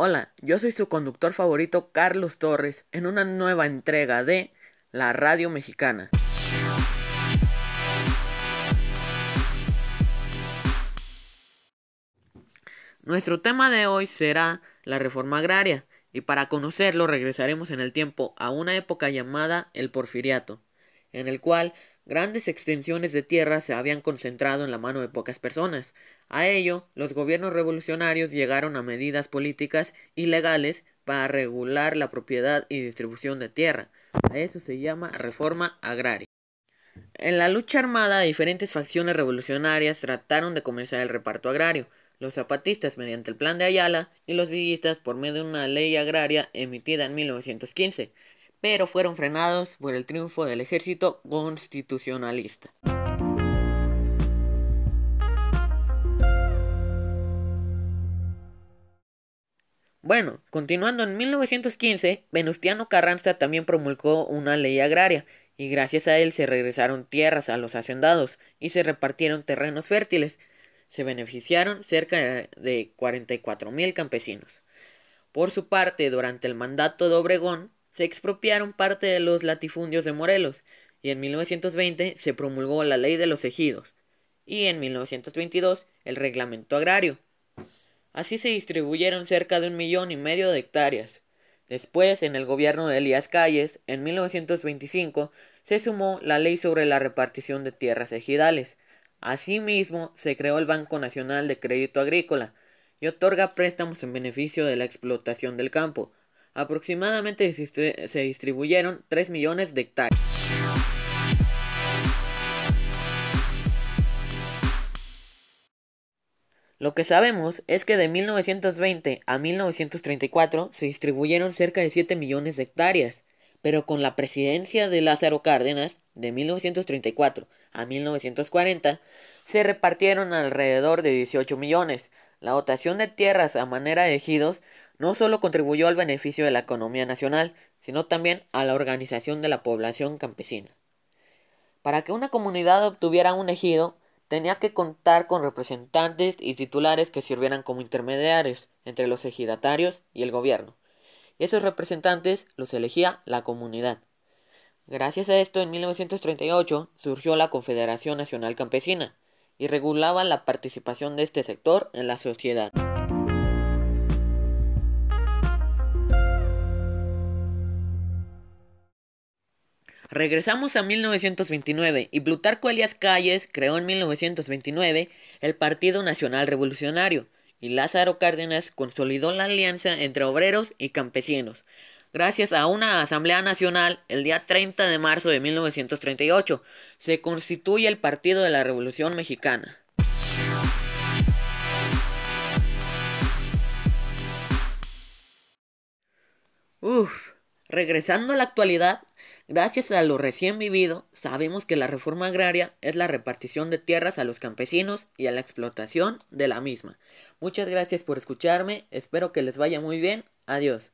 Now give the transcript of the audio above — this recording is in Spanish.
Hola, yo soy su conductor favorito Carlos Torres en una nueva entrega de La Radio Mexicana. Nuestro tema de hoy será la reforma agraria y para conocerlo regresaremos en el tiempo a una época llamada el Porfiriato, en el cual grandes extensiones de tierra se habían concentrado en la mano de pocas personas. A ello, los gobiernos revolucionarios llegaron a medidas políticas y legales para regular la propiedad y distribución de tierra. A eso se llama reforma agraria. En la lucha armada, diferentes facciones revolucionarias trataron de comenzar el reparto agrario, los zapatistas mediante el Plan de Ayala y los villistas por medio de una ley agraria emitida en 1915, pero fueron frenados por el triunfo del ejército constitucionalista. Bueno, continuando en 1915, Venustiano Carranza también promulgó una ley agraria, y gracias a él se regresaron tierras a los hacendados y se repartieron terrenos fértiles. Se beneficiaron cerca de 44.000 campesinos. Por su parte, durante el mandato de Obregón, se expropiaron parte de los latifundios de Morelos, y en 1920 se promulgó la ley de los ejidos, y en 1922 el reglamento agrario. Así se distribuyeron cerca de un millón y medio de hectáreas. Después, en el gobierno de Elías Calles, en 1925, se sumó la ley sobre la repartición de tierras ejidales. Asimismo, se creó el Banco Nacional de Crédito Agrícola y otorga préstamos en beneficio de la explotación del campo, Aproximadamente se distribuyeron 3 millones de hectáreas. Lo que sabemos es que de 1920 a 1934 se distribuyeron cerca de 7 millones de hectáreas, pero con la presidencia de Lázaro Cárdenas, de 1934 a 1940, se repartieron alrededor de 18 millones. La dotación de tierras a manera de ejidos no solo contribuyó al beneficio de la economía nacional, sino también a la organización de la población campesina. Para que una comunidad obtuviera un ejido, tenía que contar con representantes y titulares que sirvieran como intermediarios entre los ejidatarios y el gobierno. Y esos representantes los elegía la comunidad. Gracias a esto, en 1938 surgió la Confederación Nacional Campesina y regulaba la participación de este sector en la sociedad. Regresamos a 1929 y Plutarco Elias Calles creó en 1929 el Partido Nacional Revolucionario y Lázaro Cárdenas consolidó la alianza entre obreros y campesinos. Gracias a una Asamblea Nacional, el día 30 de marzo de 1938, se constituye el Partido de la Revolución Mexicana. Uf, regresando a la actualidad, Gracias a lo recién vivido, sabemos que la reforma agraria es la repartición de tierras a los campesinos y a la explotación de la misma. Muchas gracias por escucharme, espero que les vaya muy bien, adiós.